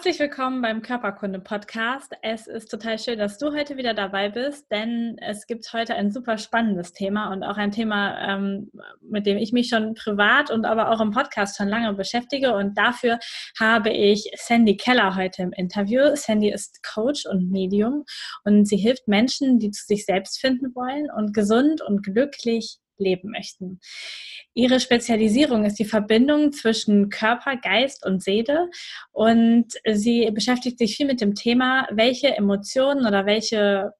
Herzlich willkommen beim Körperkunde-Podcast. Es ist total schön, dass du heute wieder dabei bist, denn es gibt heute ein super spannendes Thema und auch ein Thema, ähm, mit dem ich mich schon privat und aber auch im Podcast schon lange beschäftige. Und dafür habe ich Sandy Keller heute im Interview. Sandy ist Coach und Medium und sie hilft Menschen, die zu sich selbst finden wollen und gesund und glücklich leben möchten. Ihre Spezialisierung ist die Verbindung zwischen Körper, Geist und Seele und sie beschäftigt sich viel mit dem Thema, welche Emotionen oder welche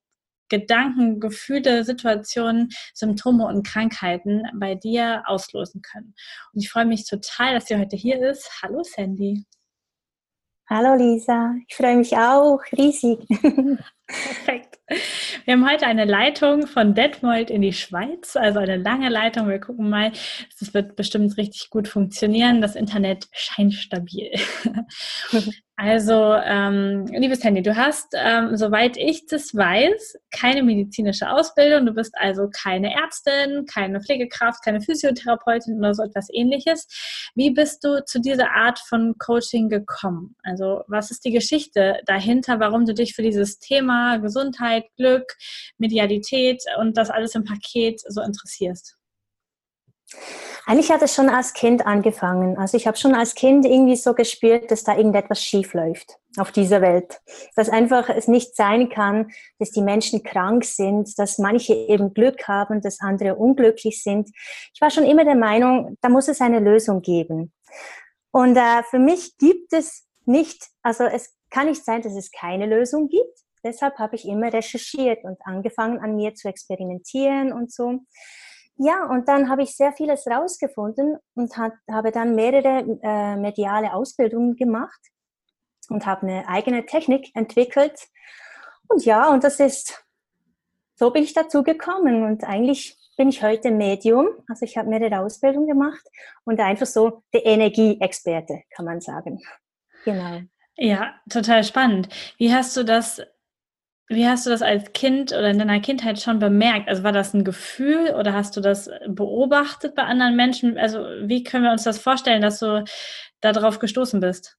Gedanken, Gefühle, Situationen, Symptome und Krankheiten bei dir auslösen können. Und ich freue mich total, dass sie heute hier ist. Hallo Sandy. Hallo Lisa, ich freue mich auch riesig. Perfekt. Wir haben heute eine Leitung von Detmold in die Schweiz, also eine lange Leitung. Wir gucken mal, das wird bestimmt richtig gut funktionieren. Das Internet scheint stabil. Also, ähm, liebes Handy, du hast, ähm, soweit ich das weiß, keine medizinische Ausbildung. Du bist also keine Ärztin, keine Pflegekraft, keine Physiotherapeutin oder so etwas ähnliches. Wie bist du zu dieser Art von Coaching gekommen? Also, was ist die Geschichte dahinter, warum du dich für dieses Thema Gesundheit, Glück, Medialität und das alles im Paket so interessierst? Eigentlich hat es schon als Kind angefangen. Also ich habe schon als Kind irgendwie so gespürt, dass da irgendetwas schief läuft auf dieser Welt. Dass einfach es nicht sein kann, dass die Menschen krank sind, dass manche eben Glück haben, dass andere unglücklich sind. Ich war schon immer der Meinung, da muss es eine Lösung geben. Und äh, für mich gibt es nicht, also es kann nicht sein, dass es keine Lösung gibt. Deshalb habe ich immer recherchiert und angefangen an mir zu experimentieren und so. Ja, und dann habe ich sehr vieles rausgefunden und hat, habe dann mehrere äh, mediale Ausbildungen gemacht und habe eine eigene Technik entwickelt. Und ja, und das ist, so bin ich dazu gekommen. Und eigentlich bin ich heute Medium. Also ich habe mehrere Ausbildungen gemacht und einfach so der Energieexperte, kann man sagen. Genau. Ja, total spannend. Wie hast du das wie hast du das als Kind oder in deiner Kindheit schon bemerkt? Also war das ein Gefühl oder hast du das beobachtet bei anderen Menschen? Also wie können wir uns das vorstellen, dass du darauf gestoßen bist?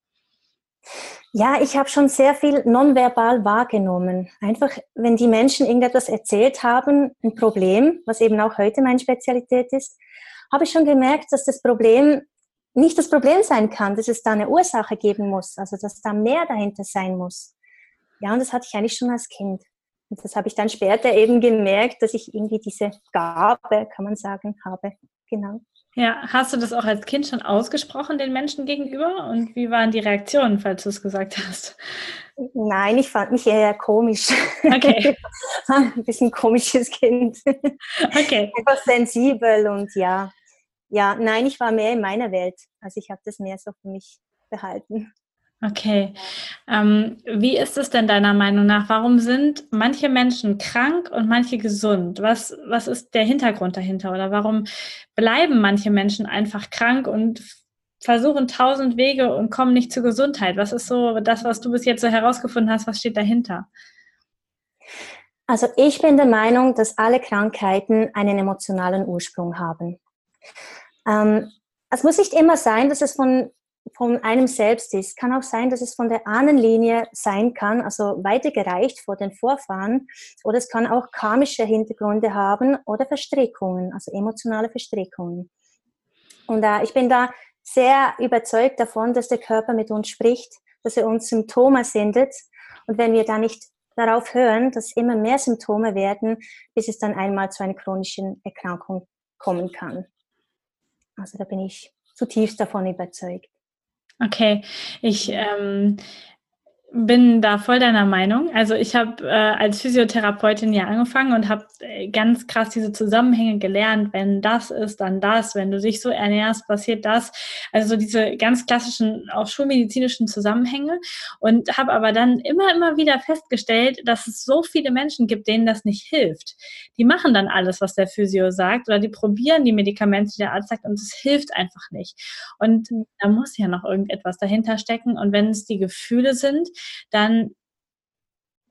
Ja, ich habe schon sehr viel nonverbal wahrgenommen. Einfach, wenn die Menschen irgendetwas erzählt haben, ein Problem, was eben auch heute meine Spezialität ist, habe ich schon gemerkt, dass das Problem nicht das Problem sein kann, dass es da eine Ursache geben muss, also dass da mehr dahinter sein muss. Ja, und das hatte ich eigentlich schon als Kind. Und das habe ich dann später eben gemerkt, dass ich irgendwie diese Gabe, kann man sagen, habe. Genau. Ja, hast du das auch als Kind schon ausgesprochen den Menschen gegenüber? Und wie waren die Reaktionen, falls du es gesagt hast? Nein, ich fand mich eher komisch. Okay. Ein bisschen komisches Kind. Okay. Einfach sensibel und ja. Ja, nein, ich war mehr in meiner Welt. Also ich habe das mehr so für mich behalten. Okay. Ähm, wie ist es denn deiner Meinung nach? Warum sind manche Menschen krank und manche gesund? Was, was ist der Hintergrund dahinter? Oder warum bleiben manche Menschen einfach krank und versuchen tausend Wege und kommen nicht zur Gesundheit? Was ist so das, was du bis jetzt so herausgefunden hast? Was steht dahinter? Also ich bin der Meinung, dass alle Krankheiten einen emotionalen Ursprung haben. Ähm, es muss nicht immer sein, dass es von von einem selbst ist. Kann auch sein, dass es von der Ahnenlinie sein kann, also weitergereicht vor den Vorfahren. Oder es kann auch karmische Hintergründe haben oder Verstrickungen, also emotionale Verstrickungen. Und äh, ich bin da sehr überzeugt davon, dass der Körper mit uns spricht, dass er uns Symptome sendet. Und wenn wir da nicht darauf hören, dass immer mehr Symptome werden, bis es dann einmal zu einer chronischen Erkrankung kommen kann. Also da bin ich zutiefst davon überzeugt. Okay, ich ähm, bin da voll deiner Meinung. Also ich habe äh, als Physiotherapeutin ja angefangen und habe äh, ganz krass diese Zusammenhänge gelernt. Wenn das ist, dann das. Wenn du dich so ernährst, passiert das. Also so diese ganz klassischen, auch schulmedizinischen Zusammenhänge. Und habe aber dann immer, immer wieder festgestellt, dass es so viele Menschen gibt, denen das nicht hilft. Die machen dann alles, was der Physio sagt oder die probieren die Medikamente, die der Arzt sagt und es hilft einfach nicht. Und da muss ja noch irgendetwas dahinter stecken. Und wenn es die Gefühle sind, dann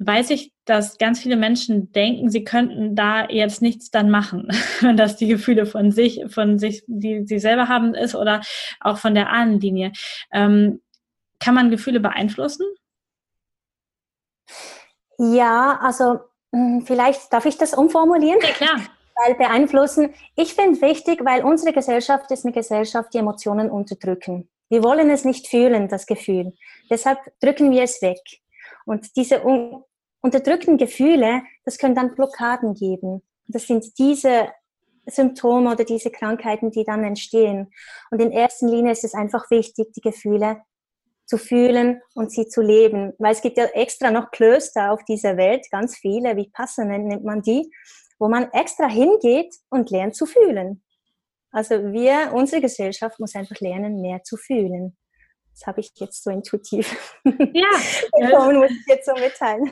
weiß ich, dass ganz viele Menschen denken, sie könnten da jetzt nichts dann machen, wenn das die Gefühle von sich, von sich, die sie selber haben, ist oder auch von der Ahnenlinie. Ähm, kann man Gefühle beeinflussen? Ja, also hm, vielleicht darf ich das umformulieren. Ja, klar. Weil beeinflussen, ich finde wichtig, weil unsere Gesellschaft ist eine Gesellschaft, die Emotionen unterdrücken. Wir wollen es nicht fühlen, das Gefühl. Deshalb drücken wir es weg. Und diese un unterdrückten Gefühle, das können dann Blockaden geben. Das sind diese Symptome oder diese Krankheiten, die dann entstehen. Und in erster Linie ist es einfach wichtig, die Gefühle zu fühlen und sie zu leben. Weil es gibt ja extra noch Klöster auf dieser Welt, ganz viele, wie Passende nennt man die, wo man extra hingeht und lernt zu fühlen. Also wir, unsere Gesellschaft muss einfach lernen, mehr zu fühlen. Das habe ich jetzt so intuitiv. Ja, bekommen, muss ich jetzt so mitteilen.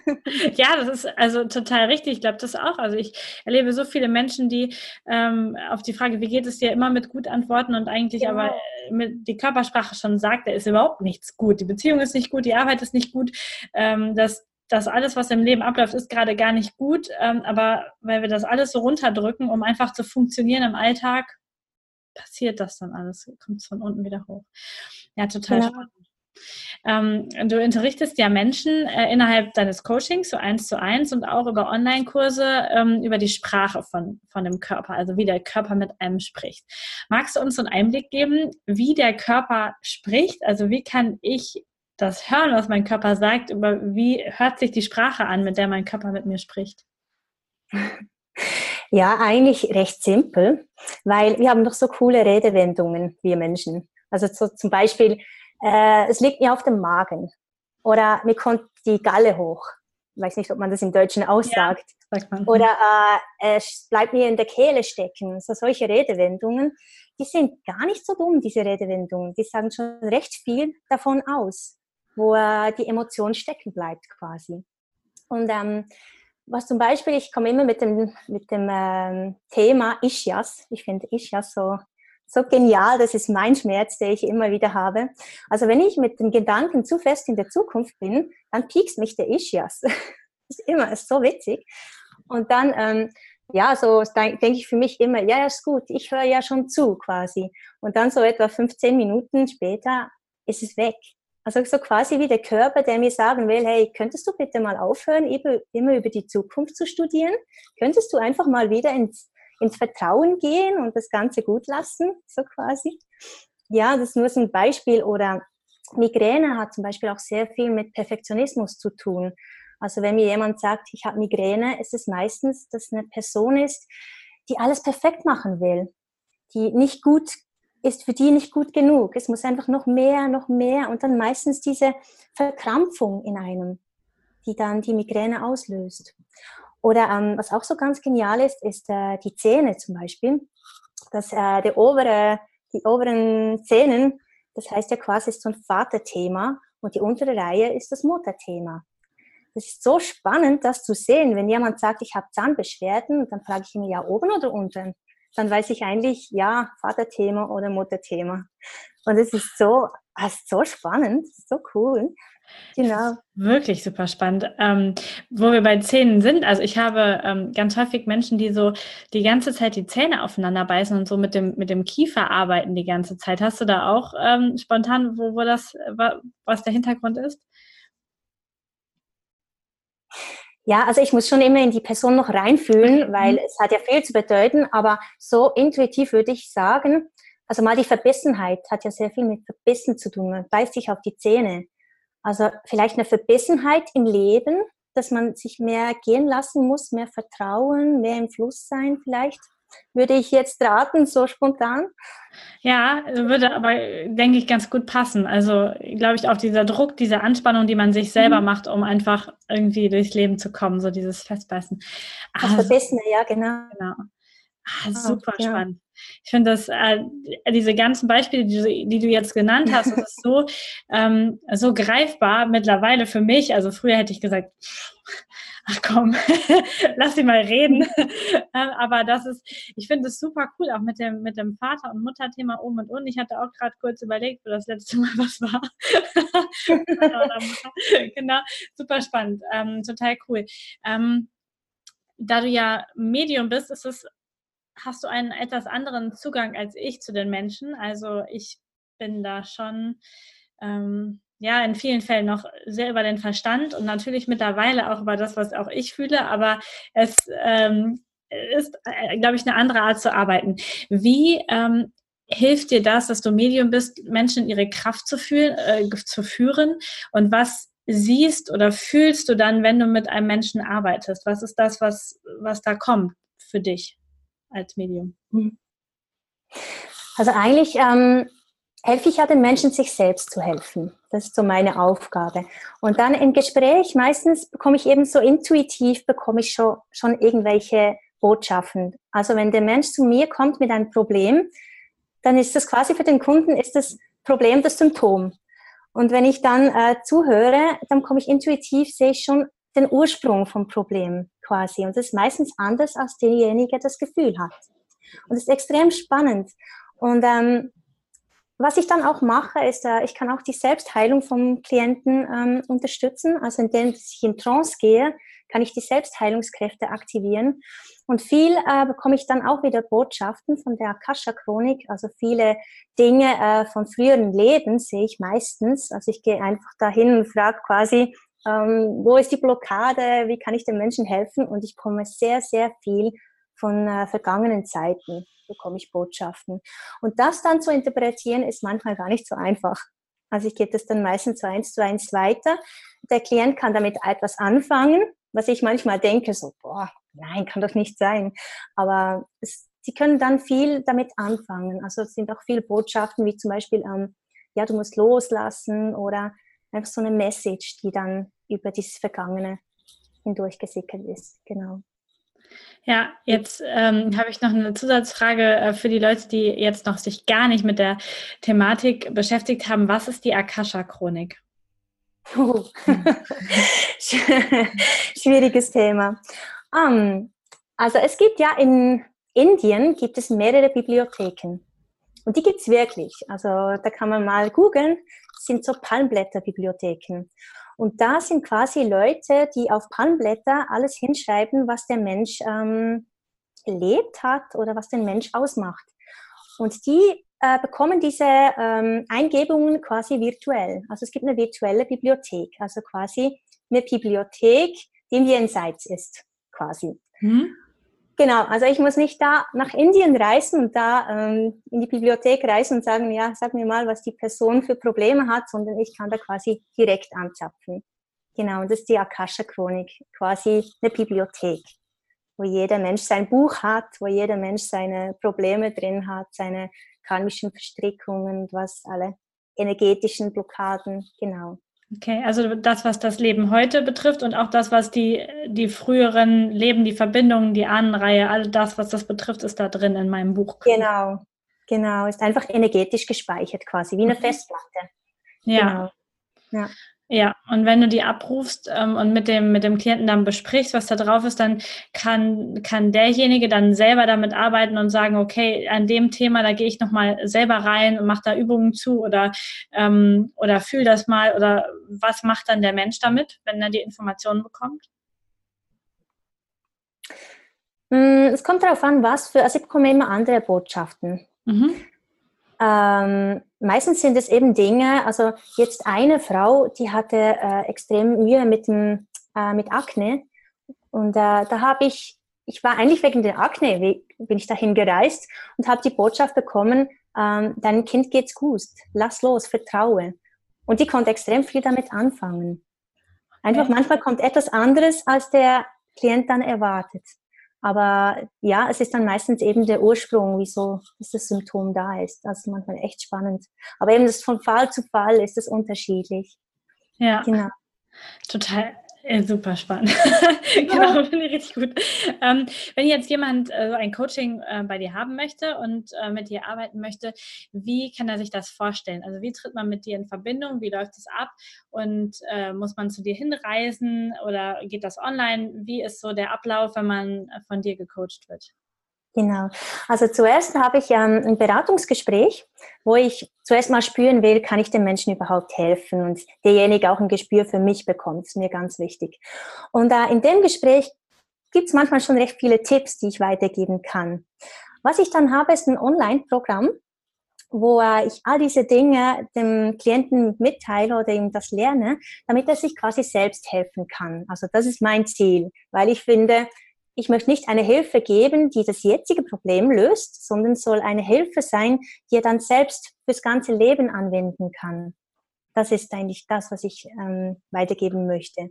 Ja, das ist also total richtig. Ich glaube das auch. Also ich erlebe so viele Menschen, die ähm, auf die Frage, wie geht es dir, immer mit gut antworten und eigentlich genau. aber mit die Körpersprache schon sagt, da ist überhaupt nichts gut. Die Beziehung ist nicht gut, die Arbeit ist nicht gut. Ähm, das das alles, was im Leben abläuft, ist gerade gar nicht gut. Ähm, aber weil wir das alles so runterdrücken, um einfach zu funktionieren im Alltag, passiert das dann alles, kommt es von unten wieder hoch. Ja, total genau. spannend. Ähm, du unterrichtest ja Menschen äh, innerhalb deines Coachings, so eins zu eins und auch über Online-Kurse ähm, über die Sprache von, von dem Körper, also wie der Körper mit einem spricht. Magst du uns so einen Einblick geben, wie der Körper spricht? Also wie kann ich das hören, was mein Körper sagt, über wie hört sich die Sprache an, mit der mein Körper mit mir spricht? Ja, eigentlich recht simpel, weil wir haben doch so coole Redewendungen, wir Menschen. Also so, zum Beispiel, äh, es liegt mir auf dem Magen oder mir kommt die Galle hoch. Ich weiß nicht, ob man das im Deutschen aussagt. Ja, oder äh, es bleibt mir in der Kehle stecken. So solche Redewendungen, die sind gar nicht so dumm, diese Redewendungen. Die sagen schon recht viel davon aus, wo äh, die Emotion stecken bleibt quasi. Und ähm, was zum Beispiel, ich komme immer mit dem, mit dem ähm, Thema Ischias. Ich finde Ischias so, so genial. Das ist mein Schmerz, den ich immer wieder habe. Also wenn ich mit den Gedanken zu fest in der Zukunft bin, dann piekst mich der Ischias. ist immer ist so witzig. Und dann, ähm, ja, so denke ich für mich immer, ja, ja, ist gut, ich höre ja schon zu quasi. Und dann so etwa 15 Minuten später ist es weg. Also so quasi wie der Körper, der mir sagen will, hey, könntest du bitte mal aufhören, immer über die Zukunft zu studieren? Könntest du einfach mal wieder ins, ins Vertrauen gehen und das Ganze gut lassen, so quasi? Ja, das ist nur so ein Beispiel. Oder Migräne hat zum Beispiel auch sehr viel mit Perfektionismus zu tun. Also wenn mir jemand sagt, ich habe Migräne, ist es meistens, dass eine Person ist, die alles perfekt machen will, die nicht gut ist für die nicht gut genug. Es muss einfach noch mehr, noch mehr und dann meistens diese Verkrampfung in einem, die dann die Migräne auslöst. Oder ähm, was auch so ganz genial ist, ist äh, die Zähne zum Beispiel. Dass äh, der obere, die oberen Zähnen, das heißt ja quasi ist so ein Vaterthema und die untere Reihe ist das Mutterthema. Das ist so spannend, das zu sehen. Wenn jemand sagt, ich habe Zahnbeschwerden, dann frage ich ihn ja oben oder unten dann weiß ich eigentlich, ja, Vaterthema oder Mutterthema. Und es ist so, es ist so spannend, so cool. Genau. Wirklich super spannend. Ähm, wo wir bei Zähnen sind, also ich habe ähm, ganz häufig Menschen, die so die ganze Zeit die Zähne aufeinander beißen und so mit dem, mit dem Kiefer arbeiten die ganze Zeit. Hast du da auch ähm, spontan, wo, wo das, was der Hintergrund ist? Ja, also ich muss schon immer in die Person noch reinfühlen, weil mhm. es hat ja viel zu bedeuten, aber so intuitiv würde ich sagen, also mal die Verbissenheit hat ja sehr viel mit Verbissen zu tun. Man beißt sich auf die Zähne. Also vielleicht eine Verbissenheit im Leben, dass man sich mehr gehen lassen muss, mehr Vertrauen, mehr im Fluss sein vielleicht. würde ich jetzt raten, so spontan? Ja, würde aber, denke ich, ganz gut passen. Also, glaube ich, auch dieser Druck, diese Anspannung, die man sich selber mhm. macht, um einfach irgendwie durchs Leben zu kommen, so dieses Festbeißen. Das ah, Verbissene, ja, genau. genau. Ah, super ja. spannend. Ich finde, dass äh, diese ganzen Beispiele, die du, die du jetzt genannt hast, das ist so, ähm, so greifbar mittlerweile für mich. Also früher hätte ich gesagt, ach komm, lass sie mal reden. Ähm, aber das ist, ich finde es super cool, auch mit dem, mit dem Vater- und Mutterthema um und um. Ich hatte auch gerade kurz überlegt, wo das letzte Mal was war. genau, super spannend, ähm, total cool. Ähm, da du ja Medium bist, ist es hast du einen etwas anderen Zugang als ich zu den Menschen. Also ich bin da schon ähm, ja in vielen Fällen noch sehr über den Verstand und natürlich mittlerweile auch über das, was auch ich fühle, aber es ähm, ist, äh, glaube ich, eine andere Art zu arbeiten. Wie ähm, hilft dir das, dass du Medium bist, Menschen in ihre Kraft zu, fühlen, äh, zu führen? Und was siehst oder fühlst du dann, wenn du mit einem Menschen arbeitest? Was ist das, was, was da kommt für dich? Als Medium? Mhm. Also eigentlich ähm, helfe ich ja den Menschen, sich selbst zu helfen. Das ist so meine Aufgabe. Und dann im Gespräch, meistens bekomme ich eben so intuitiv, bekomme ich schon, schon irgendwelche Botschaften. Also wenn der Mensch zu mir kommt mit einem Problem, dann ist das quasi für den Kunden, ist das Problem das Symptom. Und wenn ich dann äh, zuhöre, dann komme ich intuitiv, sehe ich schon den Ursprung vom Problem quasi. Und das ist meistens anders, als derjenige das Gefühl hat. Und das ist extrem spannend. Und ähm, was ich dann auch mache, ist, äh, ich kann auch die Selbstheilung vom Klienten ähm, unterstützen. Also indem ich in Trance gehe, kann ich die Selbstheilungskräfte aktivieren. Und viel äh, bekomme ich dann auch wieder Botschaften von der Akasha-Chronik. Also viele Dinge äh, von früheren Leben sehe ich meistens. Also ich gehe einfach dahin und frage quasi, ähm, wo ist die Blockade, wie kann ich den Menschen helfen und ich komme sehr, sehr viel von äh, vergangenen Zeiten, bekomme ich Botschaften. Und das dann zu interpretieren, ist manchmal gar nicht so einfach. Also ich gebe das dann meistens so eins zu eins weiter. Der Klient kann damit etwas anfangen, was ich manchmal denke, so, boah, nein, kann doch nicht sein. Aber es, sie können dann viel damit anfangen. Also es sind auch viele Botschaften, wie zum Beispiel, ähm, ja, du musst loslassen oder einfach so eine Message, die dann über dieses Vergangene hindurch gesickert ist. Genau. Ja, jetzt ähm, habe ich noch eine Zusatzfrage äh, für die Leute, die jetzt noch sich gar nicht mit der Thematik beschäftigt haben. Was ist die Akasha-Chronik? Oh. Schwieriges Thema. Um, also es gibt ja in Indien gibt es mehrere Bibliotheken. Und die gibt es wirklich. Also da kann man mal googeln, sind so Palmblätterbibliotheken. Und da sind quasi Leute, die auf Palmblätter alles hinschreiben, was der Mensch ähm, erlebt hat oder was den Mensch ausmacht. Und die äh, bekommen diese ähm, Eingebungen quasi virtuell. Also es gibt eine virtuelle Bibliothek, also quasi eine Bibliothek, die im Jenseits ist, quasi. Mhm. Genau, also ich muss nicht da nach Indien reisen und da ähm, in die Bibliothek reisen und sagen, ja, sag mir mal, was die Person für Probleme hat, sondern ich kann da quasi direkt anzapfen. Genau, und das ist die Akasha-Chronik, quasi eine Bibliothek, wo jeder Mensch sein Buch hat, wo jeder Mensch seine Probleme drin hat, seine karmischen Verstrickungen, was alle energetischen Blockaden, genau. Okay, also das, was das Leben heute betrifft und auch das, was die, die früheren Leben, die Verbindungen, die Ahnenreihe, all das, was das betrifft, ist da drin in meinem Buch. Genau, genau, ist einfach energetisch gespeichert quasi, wie eine mhm. Festplatte. Ja. Genau. Ja. Ja, und wenn du die abrufst ähm, und mit dem, mit dem Klienten dann besprichst, was da drauf ist, dann kann, kann derjenige dann selber damit arbeiten und sagen, okay, an dem Thema, da gehe ich nochmal selber rein und mache da Übungen zu oder, ähm, oder fühl das mal oder was macht dann der Mensch damit, wenn er die Informationen bekommt? Mm, es kommt darauf an, was für, also ich bekomme immer andere Botschaften. Mhm. Ähm, meistens sind es eben Dinge, also jetzt eine Frau, die hatte äh, extrem Mühe mit, dem, äh, mit Akne und äh, da habe ich, ich war eigentlich wegen der Akne, wie, bin ich dahin gereist und habe die Botschaft bekommen, ähm, dein Kind geht's gut, lass los, vertraue. Und die konnte extrem viel damit anfangen. Einfach manchmal kommt etwas anderes, als der Klient dann erwartet. Aber ja, es ist dann meistens eben der Ursprung, wieso das Symptom da ist. Das ist manchmal echt spannend. Aber eben das von Fall zu Fall ist es unterschiedlich. Ja. Genau. Total ja, super spannend. genau, finde ich richtig gut. Ähm, wenn jetzt jemand äh, ein Coaching äh, bei dir haben möchte und äh, mit dir arbeiten möchte, wie kann er sich das vorstellen? Also wie tritt man mit dir in Verbindung? Wie läuft es ab? Und äh, muss man zu dir hinreisen oder geht das online? Wie ist so der Ablauf, wenn man äh, von dir gecoacht wird? Genau. Also zuerst habe ich ein Beratungsgespräch, wo ich zuerst mal spüren will, kann ich den Menschen überhaupt helfen und derjenige auch ein Gespür für mich bekommt, ist mir ganz wichtig. Und äh, in dem Gespräch gibt es manchmal schon recht viele Tipps, die ich weitergeben kann. Was ich dann habe, ist ein Online-Programm, wo äh, ich all diese Dinge dem Klienten mitteile oder ihm das lerne, damit er sich quasi selbst helfen kann. Also das ist mein Ziel, weil ich finde, ich möchte nicht eine Hilfe geben, die das jetzige Problem löst, sondern soll eine Hilfe sein, die er dann selbst fürs ganze Leben anwenden kann. Das ist eigentlich das, was ich ähm, weitergeben möchte.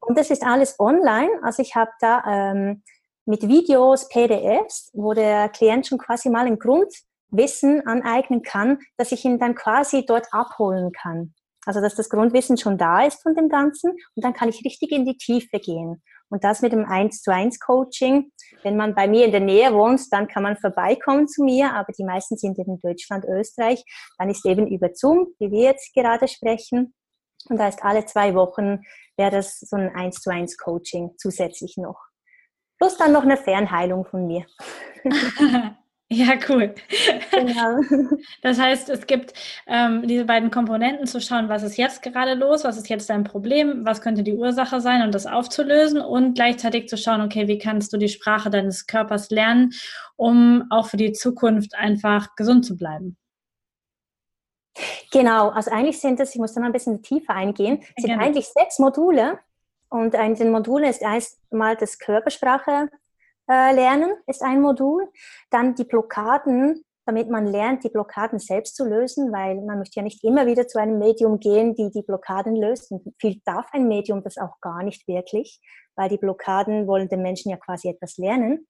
Und das ist alles online. Also ich habe da ähm, mit Videos, PDFs, wo der Klient schon quasi mal ein Grundwissen aneignen kann, dass ich ihn dann quasi dort abholen kann. Also dass das Grundwissen schon da ist von dem Ganzen und dann kann ich richtig in die Tiefe gehen. Und das mit dem 1 zu 1 Coaching. Wenn man bei mir in der Nähe wohnt, dann kann man vorbeikommen zu mir, aber die meisten sind in Deutschland, Österreich. Dann ist eben über Zoom, wie wir jetzt gerade sprechen. Und da ist alle zwei Wochen wäre das so ein 1 zu 1 Coaching zusätzlich noch. Plus dann noch eine Fernheilung von mir. Ja, cool. Genau. Das heißt, es gibt ähm, diese beiden Komponenten zu schauen, was ist jetzt gerade los, was ist jetzt dein Problem, was könnte die Ursache sein und das aufzulösen und gleichzeitig zu schauen, okay, wie kannst du die Sprache deines Körpers lernen, um auch für die Zukunft einfach gesund zu bleiben. Genau, also eigentlich sind es, ich muss dann ein bisschen tiefer eingehen, sind Gerne. eigentlich sechs Module und in den Modulen ist erstmal das Körpersprache äh, lernen ist ein Modul. Dann die Blockaden, damit man lernt, die Blockaden selbst zu lösen, weil man möchte ja nicht immer wieder zu einem Medium gehen, die die Blockaden löst. Und viel darf ein Medium das auch gar nicht wirklich, weil die Blockaden wollen den Menschen ja quasi etwas lernen.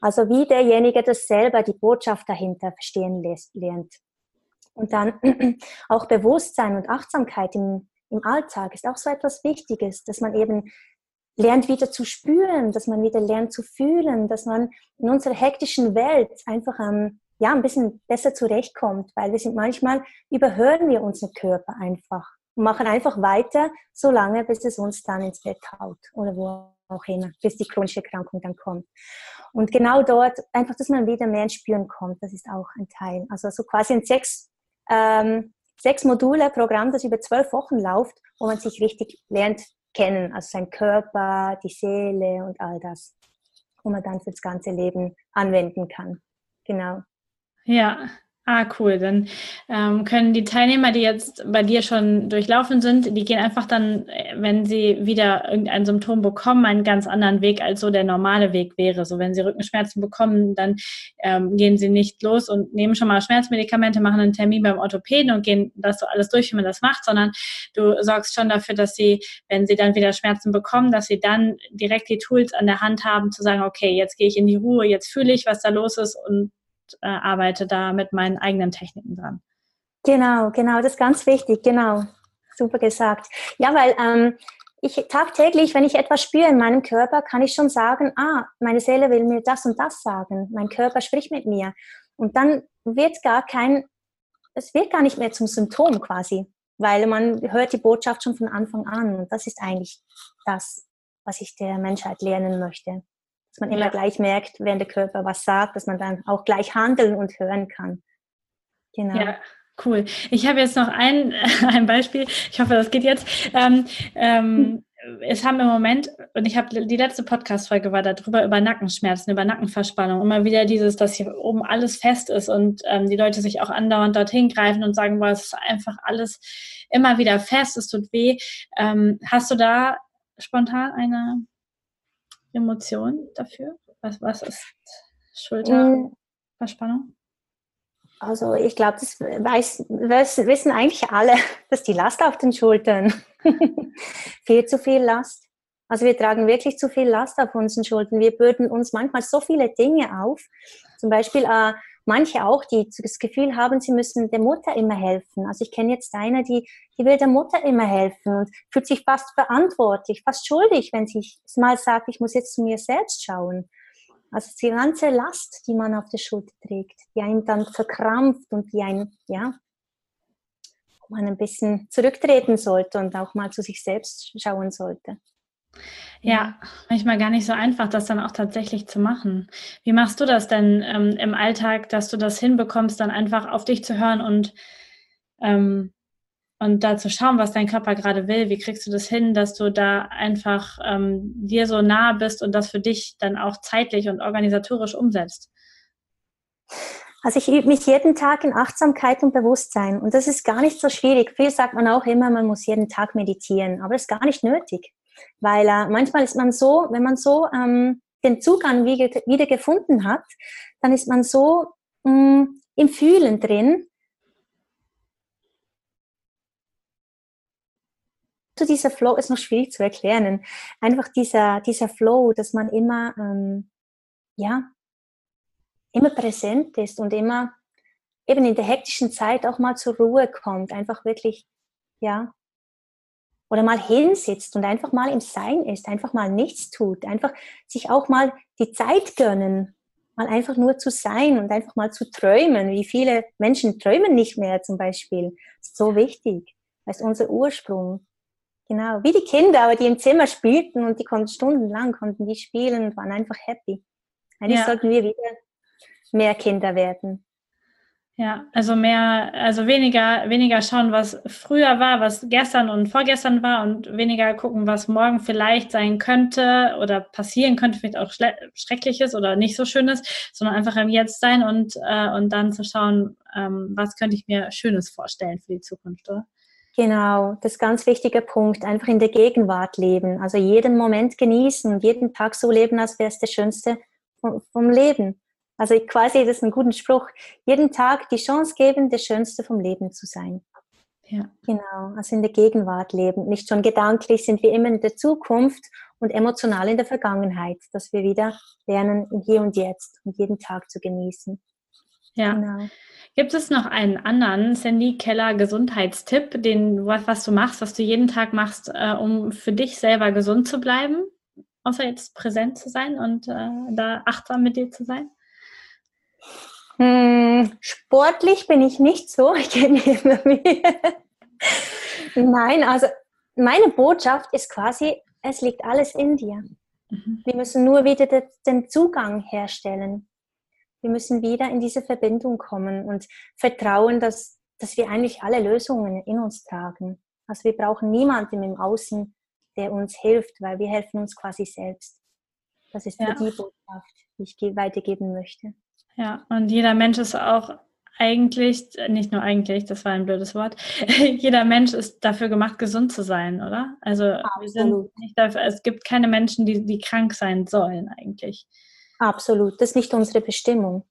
Also wie derjenige das selber, die Botschaft dahinter verstehen lernt. Und dann auch Bewusstsein und Achtsamkeit im, im Alltag ist auch so etwas Wichtiges, dass man eben lernt wieder zu spüren, dass man wieder lernt zu fühlen, dass man in unserer hektischen Welt einfach ähm, ja, ein bisschen besser zurechtkommt, weil wir sind manchmal, überhören wir unseren Körper einfach und machen einfach weiter, solange bis es uns dann ins Bett haut oder wo auch immer, bis die chronische Erkrankung dann kommt. Und genau dort, einfach, dass man wieder mehr ins Spüren kommt, das ist auch ein Teil. Also so quasi ein sechs, ähm, sechs Module Programm, das über zwölf Wochen läuft, wo man sich richtig lernt kennen, also sein Körper, die Seele und all das, wo man dann fürs ganze Leben anwenden kann. Genau. Ja, Ah, cool. Dann ähm, können die Teilnehmer, die jetzt bei dir schon durchlaufen sind, die gehen einfach dann, äh, wenn sie wieder irgendein Symptom bekommen, einen ganz anderen Weg, als so der normale Weg wäre. So, wenn sie Rückenschmerzen bekommen, dann ähm, gehen sie nicht los und nehmen schon mal Schmerzmedikamente, machen einen Termin beim Orthopäden und gehen das so alles durch, wie man das macht, sondern du sorgst schon dafür, dass sie, wenn sie dann wieder Schmerzen bekommen, dass sie dann direkt die Tools an der Hand haben, zu sagen, okay, jetzt gehe ich in die Ruhe, jetzt fühle ich, was da los ist und äh, arbeite da mit meinen eigenen Techniken dran. Genau, genau, das ist ganz wichtig, genau. Super gesagt. Ja, weil ähm, ich tagtäglich, wenn ich etwas spüre in meinem Körper, kann ich schon sagen, ah, meine Seele will mir das und das sagen. Mein Körper spricht mit mir. Und dann wird gar kein, es wird gar nicht mehr zum Symptom quasi, weil man hört die Botschaft schon von Anfang an. Und das ist eigentlich das, was ich der Menschheit lernen möchte dass man immer ja. gleich merkt, wenn der Körper was sagt, dass man dann auch gleich handeln und hören kann. Genau. Ja. Cool. Ich habe jetzt noch ein, ein Beispiel. Ich hoffe, das geht jetzt. Ähm, ähm, es haben im Moment, und ich habe die letzte Podcast-Folge war darüber, über Nackenschmerzen, über Nackenverspannung. Immer wieder dieses, dass hier oben alles fest ist und ähm, die Leute sich auch andauernd dorthin greifen und sagen, boah, es ist einfach alles immer wieder fest, es tut weh. Ähm, hast du da spontan eine Emotion dafür? Was, was ist Schulterverspannung? Also ich glaube, das weiß, wissen eigentlich alle, dass die Last auf den Schultern viel zu viel Last. Also wir tragen wirklich zu viel Last auf unseren Schultern. Wir bürden uns manchmal so viele Dinge auf. Zum Beispiel äh, manche auch, die das Gefühl haben, sie müssen der Mutter immer helfen. Also ich kenne jetzt eine, die, die will der Mutter immer helfen und fühlt sich fast verantwortlich, fast schuldig, wenn sie mal sagt, ich muss jetzt zu mir selbst schauen. Also die ganze Last, die man auf der Schulter trägt, die einen dann verkrampft und die einen, ja, man ein bisschen zurücktreten sollte und auch mal zu sich selbst schauen sollte. Ja, manchmal gar nicht so einfach, das dann auch tatsächlich zu machen. Wie machst du das denn ähm, im Alltag, dass du das hinbekommst, dann einfach auf dich zu hören und, ähm, und da zu schauen, was dein Körper gerade will? Wie kriegst du das hin, dass du da einfach ähm, dir so nah bist und das für dich dann auch zeitlich und organisatorisch umsetzt? Also ich übe mich jeden Tag in Achtsamkeit und Bewusstsein und das ist gar nicht so schwierig. Viel sagt man auch immer, man muss jeden Tag meditieren, aber das ist gar nicht nötig. Weil äh, manchmal ist man so, wenn man so ähm, den Zugang wieder, gefunden hat, dann ist man so mh, mm, im Fühlen drin. So dieser Flow ist noch schwierig zu erklären. Einfach dieser, dieser Flow, dass man immer, ähm, ja, immer präsent ist und immer eben in der hektischen Zeit auch mal zur Ruhe kommt. Einfach wirklich, ja, oder mal hinsitzt und einfach mal im Sein ist, einfach mal nichts tut, einfach sich auch mal die Zeit gönnen, mal einfach nur zu sein und einfach mal zu träumen. Wie viele Menschen träumen nicht mehr zum Beispiel. Das ist so wichtig. Das ist unser Ursprung. Genau, wie die Kinder, die im Zimmer spielten und die konnten stundenlang konnten die spielen und waren einfach happy. Eigentlich ja. sollten wir wieder mehr Kinder werden. Ja, also mehr, also weniger, weniger schauen, was früher war, was gestern und vorgestern war und weniger gucken, was morgen vielleicht sein könnte oder passieren könnte, vielleicht auch Schreckliches oder nicht so Schönes, sondern einfach im Jetzt sein und, äh, und dann zu schauen, ähm, was könnte ich mir Schönes vorstellen für die Zukunft, oder? Genau, das ganz wichtiger Punkt. Einfach in der Gegenwart leben. Also jeden Moment genießen und jeden Tag so leben, als wäre es der schönste vom Leben. Also quasi, das ist ein guter Spruch, jeden Tag die Chance geben, der Schönste vom Leben zu sein. Ja. Genau, also in der Gegenwart leben. Nicht schon gedanklich sind wir immer in der Zukunft und emotional in der Vergangenheit, dass wir wieder lernen, im Hier und Jetzt und jeden Tag zu genießen. Ja. Genau. Gibt es noch einen anderen Sandy Keller Gesundheitstipp, den was du machst, was du jeden Tag machst, äh, um für dich selber gesund zu bleiben, außer jetzt präsent zu sein und äh, da achtsam mit dir zu sein? Hm, sportlich bin ich nicht so. Ich gehe immer wieder. Nein, also meine Botschaft ist quasi, es liegt alles in dir. Mhm. Wir müssen nur wieder den Zugang herstellen. Wir müssen wieder in diese Verbindung kommen und vertrauen, dass, dass wir eigentlich alle Lösungen in uns tragen. Also wir brauchen niemanden im Außen, der uns hilft, weil wir helfen uns quasi selbst. Das ist ja. die Botschaft, die ich weitergeben möchte. Ja, und jeder Mensch ist auch eigentlich, nicht nur eigentlich, das war ein blödes Wort, jeder Mensch ist dafür gemacht, gesund zu sein, oder? Also wir sind nicht dafür, es gibt keine Menschen, die, die krank sein sollen eigentlich. Absolut, das ist nicht unsere Bestimmung.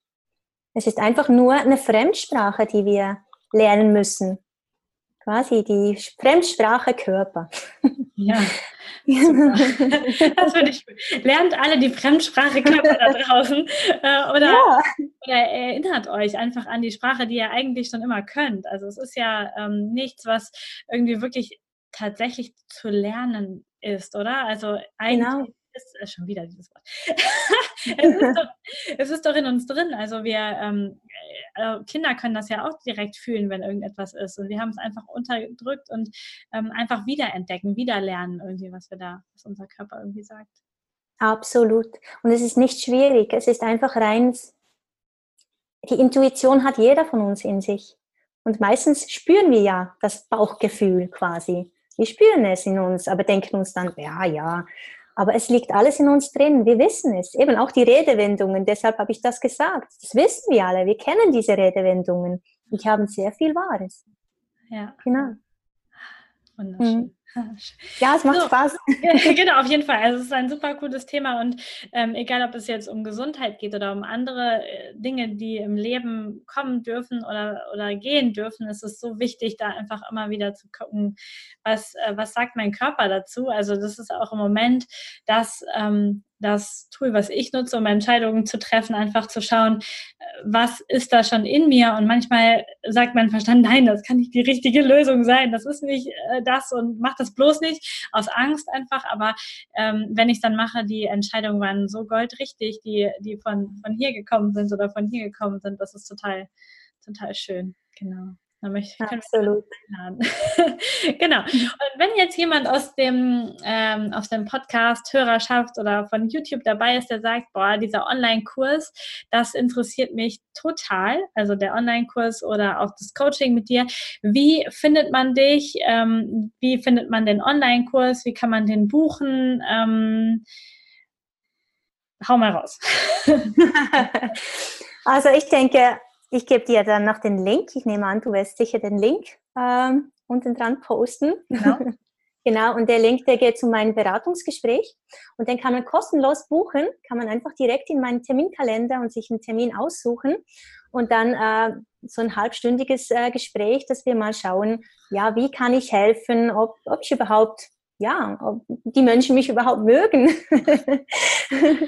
Es ist einfach nur eine Fremdsprache, die wir lernen müssen quasi die Fremdsprache Körper. Ja. das finde ich. Lernt alle die Fremdsprache Körper da draußen äh, oder, ja. Oder, erinnert euch einfach an die Sprache, die ihr eigentlich schon immer könnt. Also es ist ja ähm, nichts, was irgendwie wirklich tatsächlich zu lernen ist, oder? Also eigentlich genau ist äh, schon wieder dieses Wort. es, ist doch, es, ist doch, in uns drin. Also wir ähm, äh, Kinder können das ja auch direkt fühlen, wenn irgendetwas ist. Und wir haben es einfach unterdrückt und ähm, einfach wiederentdecken, wiederlernen, irgendwie, was wir da, was unser Körper irgendwie sagt. Absolut. Und es ist nicht schwierig. Es ist einfach rein. Die Intuition hat jeder von uns in sich. Und meistens spüren wir ja das Bauchgefühl quasi. Wir spüren es in uns, aber denken uns dann, ja, ja, aber es liegt alles in uns drin. Wir wissen es. Eben auch die Redewendungen. Deshalb habe ich das gesagt. Das wissen wir alle. Wir kennen diese Redewendungen. Die haben sehr viel Wahres. Ja. Genau. Wunderschön. Mhm. Ja, es macht so, Spaß. genau, auf jeden Fall. Also es ist ein super cooles Thema und ähm, egal, ob es jetzt um Gesundheit geht oder um andere äh, Dinge, die im Leben kommen dürfen oder, oder gehen dürfen, ist es so wichtig, da einfach immer wieder zu gucken, was, äh, was sagt mein Körper dazu. Also das ist auch im Moment das, ähm, das Tool, was ich nutze, um Entscheidungen zu treffen, einfach zu schauen, äh, was ist da schon in mir. Und manchmal sagt mein Verstand, nein, das kann nicht die richtige Lösung sein, das ist nicht äh, das und mach das bloß nicht, aus Angst einfach. Aber ähm, wenn ich dann mache, die Entscheidungen waren so goldrichtig, die, die von, von hier gekommen sind oder von hier gekommen sind, das ist total, total schön. Genau. Da möchte ich Absolut. genau. Und wenn jetzt jemand aus dem, ähm, aus dem Podcast Hörerschaft oder von YouTube dabei ist, der sagt, boah, dieser Online-Kurs, das interessiert mich total, also der Online-Kurs oder auch das Coaching mit dir. Wie findet man dich? Ähm, wie findet man den Online-Kurs? Wie kann man den buchen? Ähm, hau mal raus. also ich denke, ich gebe dir dann noch den Link. Ich nehme an, du wirst sicher den Link ähm, unten dran posten. Genau. genau, und der Link, der geht zu meinem Beratungsgespräch. Und den kann man kostenlos buchen, kann man einfach direkt in meinen Terminkalender und sich einen Termin aussuchen. Und dann äh, so ein halbstündiges äh, Gespräch, dass wir mal schauen, ja, wie kann ich helfen, ob, ob ich überhaupt ja, ob die Menschen mich überhaupt mögen.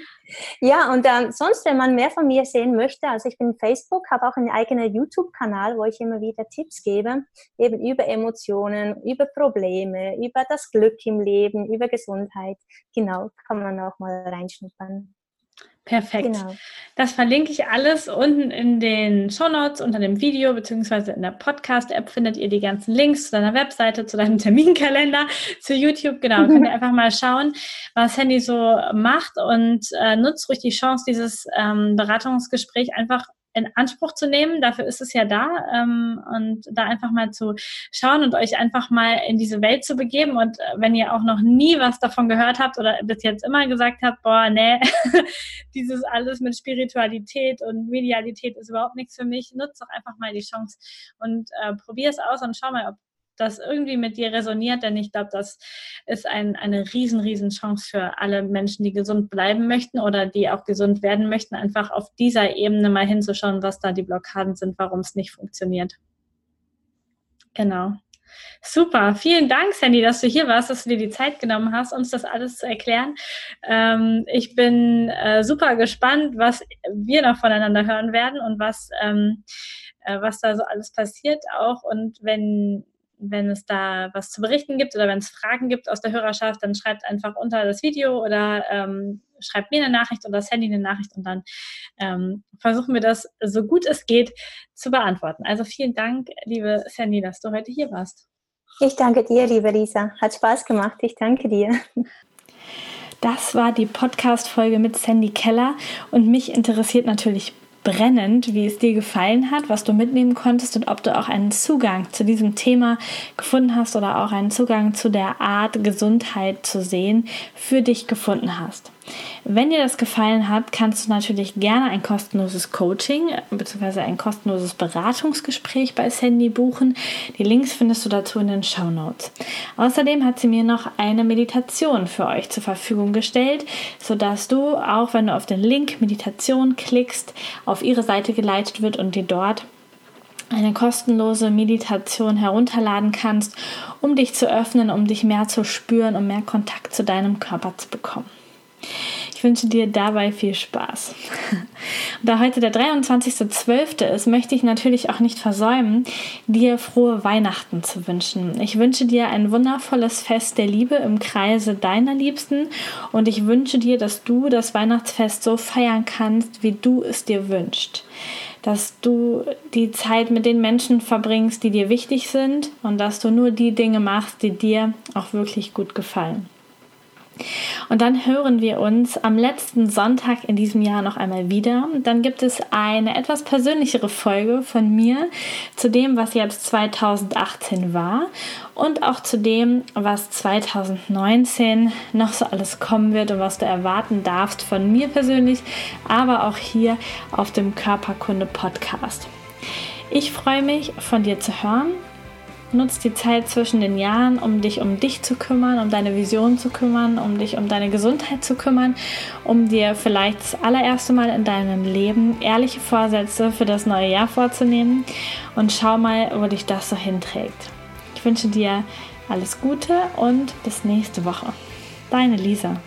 ja, und ähm, sonst, wenn man mehr von mir sehen möchte, also ich bin Facebook, habe auch einen eigenen YouTube-Kanal, wo ich immer wieder Tipps gebe, eben über Emotionen, über Probleme, über das Glück im Leben, über Gesundheit. Genau, kann man auch mal reinschnuppern. Perfekt. Genau. Das verlinke ich alles unten in den Show Notes unter dem Video beziehungsweise in der Podcast-App findet ihr die ganzen Links zu deiner Webseite, zu deinem Terminkalender, zu YouTube. Genau, könnt ihr einfach mal schauen, was Handy so macht und äh, nutzt ruhig die Chance, dieses ähm, Beratungsgespräch einfach in Anspruch zu nehmen. Dafür ist es ja da. Ähm, und da einfach mal zu schauen und euch einfach mal in diese Welt zu begeben. Und äh, wenn ihr auch noch nie was davon gehört habt oder bis jetzt immer gesagt habt, boah, nee, dieses alles mit Spiritualität und Medialität ist überhaupt nichts für mich, nutzt doch einfach mal die Chance und äh, probier es aus und schau mal, ob das irgendwie mit dir resoniert, denn ich glaube, das ist ein, eine riesen, riesen Chance für alle Menschen, die gesund bleiben möchten oder die auch gesund werden möchten, einfach auf dieser Ebene mal hinzuschauen, was da die Blockaden sind, warum es nicht funktioniert. Genau. Super, vielen Dank, Sandy, dass du hier warst, dass du dir die Zeit genommen hast, uns das alles zu erklären. Ähm, ich bin äh, super gespannt, was wir noch voneinander hören werden und was, ähm, äh, was da so alles passiert auch. Und wenn wenn es da was zu berichten gibt oder wenn es Fragen gibt aus der Hörerschaft, dann schreibt einfach unter das Video oder ähm, schreibt mir eine Nachricht oder das Handy eine Nachricht und dann ähm, versuchen wir das so gut es geht zu beantworten. Also vielen Dank, liebe Sandy, dass du heute hier warst. Ich danke dir, liebe Lisa. Hat Spaß gemacht. Ich danke dir. Das war die Podcast-Folge mit Sandy Keller und mich interessiert natürlich brennend, wie es dir gefallen hat, was du mitnehmen konntest und ob du auch einen Zugang zu diesem Thema gefunden hast oder auch einen Zugang zu der Art Gesundheit zu sehen für dich gefunden hast. Wenn dir das gefallen hat, kannst du natürlich gerne ein kostenloses Coaching bzw. ein kostenloses Beratungsgespräch bei Sandy buchen. Die Links findest du dazu in den Show Notes. Außerdem hat sie mir noch eine Meditation für euch zur Verfügung gestellt, sodass du, auch wenn du auf den Link Meditation klickst, auf ihre Seite geleitet wird und dir dort eine kostenlose Meditation herunterladen kannst, um dich zu öffnen, um dich mehr zu spüren, um mehr Kontakt zu deinem Körper zu bekommen. Ich wünsche dir dabei viel Spaß. da heute der 23.12. ist, möchte ich natürlich auch nicht versäumen, dir frohe Weihnachten zu wünschen. Ich wünsche dir ein wundervolles Fest der Liebe im Kreise deiner Liebsten und ich wünsche dir, dass du das Weihnachtsfest so feiern kannst, wie du es dir wünschst dass du die Zeit mit den Menschen verbringst, die dir wichtig sind und dass du nur die Dinge machst, die dir auch wirklich gut gefallen. Und dann hören wir uns am letzten Sonntag in diesem Jahr noch einmal wieder. Dann gibt es eine etwas persönlichere Folge von mir zu dem, was jetzt 2018 war und auch zu dem, was 2019 noch so alles kommen wird und was du erwarten darfst von mir persönlich, aber auch hier auf dem Körperkunde Podcast. Ich freue mich, von dir zu hören Nutz die Zeit zwischen den Jahren, um dich um dich zu kümmern, um deine Vision zu kümmern, um dich um deine Gesundheit zu kümmern, um dir vielleicht das allererste Mal in deinem Leben ehrliche Vorsätze für das neue Jahr vorzunehmen und schau mal, wo dich das so hinträgt. Ich wünsche dir alles Gute und bis nächste Woche. Deine Lisa.